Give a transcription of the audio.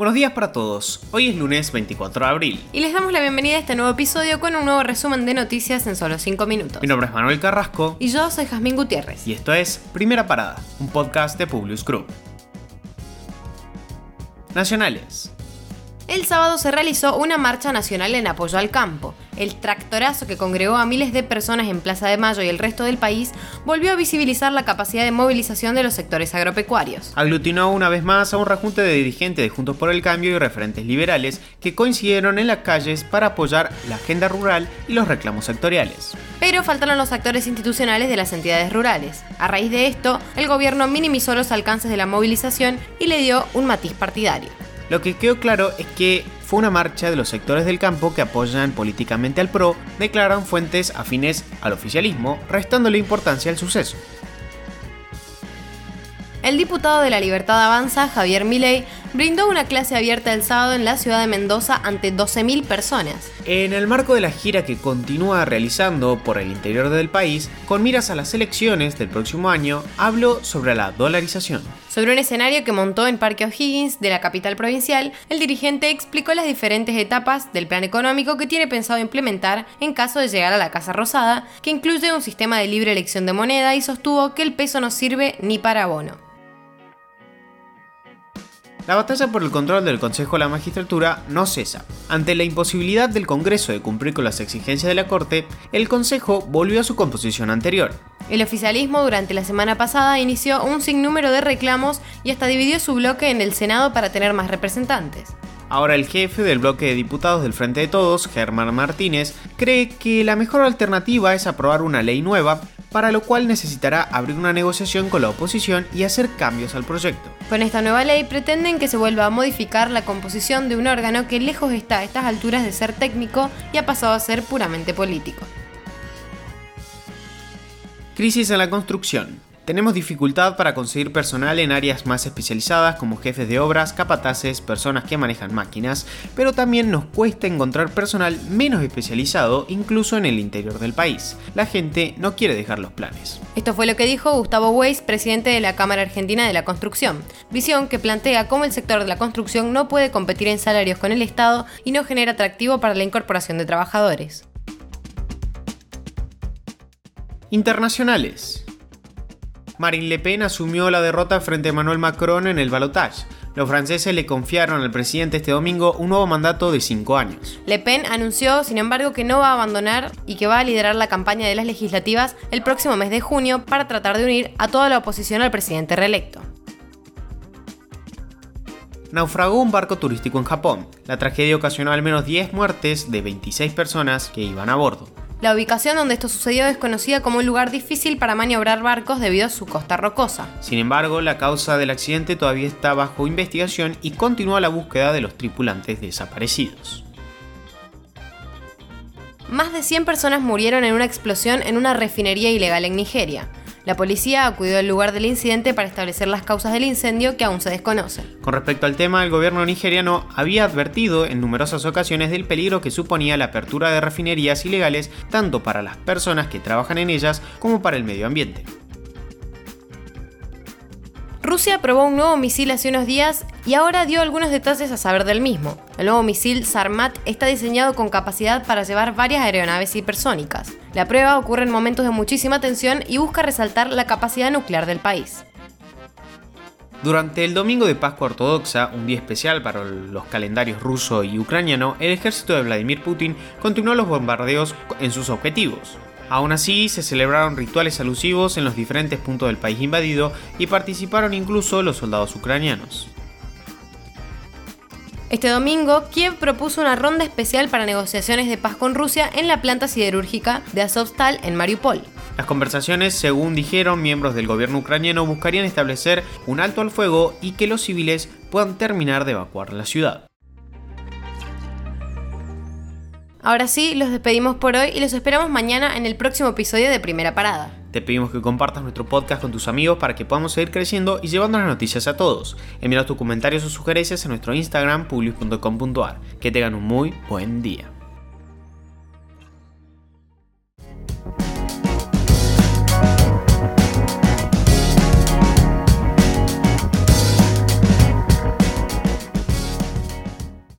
Buenos días para todos. Hoy es lunes 24 de abril. Y les damos la bienvenida a este nuevo episodio con un nuevo resumen de noticias en solo 5 minutos. Mi nombre es Manuel Carrasco. Y yo soy Jazmín Gutiérrez. Y esto es Primera Parada, un podcast de Publius Group. Nacionales. El sábado se realizó una marcha nacional en apoyo al campo. El tractorazo que congregó a miles de personas en Plaza de Mayo y el resto del país volvió a visibilizar la capacidad de movilización de los sectores agropecuarios. Aglutinó una vez más a un rejunte de dirigentes de Juntos por el Cambio y referentes liberales que coincidieron en las calles para apoyar la agenda rural y los reclamos sectoriales. Pero faltaron los actores institucionales de las entidades rurales. A raíz de esto, el gobierno minimizó los alcances de la movilización y le dio un matiz partidario. Lo que quedó claro es que fue una marcha de los sectores del campo que apoyan políticamente al PRO, declaran fuentes afines al oficialismo, restándole importancia al suceso. El diputado de la Libertad Avanza, Javier Milei, brindó una clase abierta el sábado en la ciudad de Mendoza ante 12.000 personas. En el marco de la gira que continúa realizando por el interior del país, con miras a las elecciones del próximo año, habló sobre la dolarización. Sobre un escenario que montó en Parque O'Higgins de la capital provincial, el dirigente explicó las diferentes etapas del plan económico que tiene pensado implementar en caso de llegar a la Casa Rosada, que incluye un sistema de libre elección de moneda y sostuvo que el peso no sirve ni para bono. La batalla por el control del Consejo de la Magistratura no cesa. Ante la imposibilidad del Congreso de cumplir con las exigencias de la Corte, el Consejo volvió a su composición anterior. El oficialismo durante la semana pasada inició un sinnúmero de reclamos y hasta dividió su bloque en el Senado para tener más representantes. Ahora el jefe del bloque de diputados del Frente de Todos, Germán Martínez, cree que la mejor alternativa es aprobar una ley nueva para lo cual necesitará abrir una negociación con la oposición y hacer cambios al proyecto. Con esta nueva ley pretenden que se vuelva a modificar la composición de un órgano que lejos está a estas alturas de ser técnico y ha pasado a ser puramente político. Crisis en la construcción. Tenemos dificultad para conseguir personal en áreas más especializadas como jefes de obras, capataces, personas que manejan máquinas, pero también nos cuesta encontrar personal menos especializado incluso en el interior del país. La gente no quiere dejar los planes. Esto fue lo que dijo Gustavo Weiss, presidente de la Cámara Argentina de la Construcción, visión que plantea cómo el sector de la construcción no puede competir en salarios con el Estado y no genera atractivo para la incorporación de trabajadores. Internacionales. Marine Le Pen asumió la derrota frente a Emmanuel Macron en el balotage. Los franceses le confiaron al presidente este domingo un nuevo mandato de cinco años. Le Pen anunció, sin embargo, que no va a abandonar y que va a liderar la campaña de las legislativas el próximo mes de junio para tratar de unir a toda la oposición al presidente reelecto. Naufragó un barco turístico en Japón. La tragedia ocasionó al menos 10 muertes de 26 personas que iban a bordo. La ubicación donde esto sucedió es conocida como un lugar difícil para maniobrar barcos debido a su costa rocosa. Sin embargo, la causa del accidente todavía está bajo investigación y continúa la búsqueda de los tripulantes desaparecidos. Más de 100 personas murieron en una explosión en una refinería ilegal en Nigeria. La policía acudió al lugar del incidente para establecer las causas del incendio que aún se desconocen. Con respecto al tema, el gobierno nigeriano había advertido en numerosas ocasiones del peligro que suponía la apertura de refinerías ilegales tanto para las personas que trabajan en ellas como para el medio ambiente. Rusia probó un nuevo misil hace unos días y ahora dio algunos detalles a saber del mismo. El nuevo misil Sarmat está diseñado con capacidad para llevar varias aeronaves hipersónicas. La prueba ocurre en momentos de muchísima tensión y busca resaltar la capacidad nuclear del país. Durante el domingo de Pascua Ortodoxa, un día especial para los calendarios ruso y ucraniano, el ejército de Vladimir Putin continuó los bombardeos en sus objetivos. Aún así, se celebraron rituales alusivos en los diferentes puntos del país invadido y participaron incluso los soldados ucranianos. Este domingo, Kiev propuso una ronda especial para negociaciones de paz con Rusia en la planta siderúrgica de Azovstal en Mariupol. Las conversaciones, según dijeron miembros del gobierno ucraniano, buscarían establecer un alto al fuego y que los civiles puedan terminar de evacuar la ciudad. Ahora sí, los despedimos por hoy y los esperamos mañana en el próximo episodio de Primera Parada. Te pedimos que compartas nuestro podcast con tus amigos para que podamos seguir creciendo y llevando las noticias a todos. Envíanos tus comentarios o sugerencias a nuestro Instagram public.com.ar. Que tengan un muy buen día.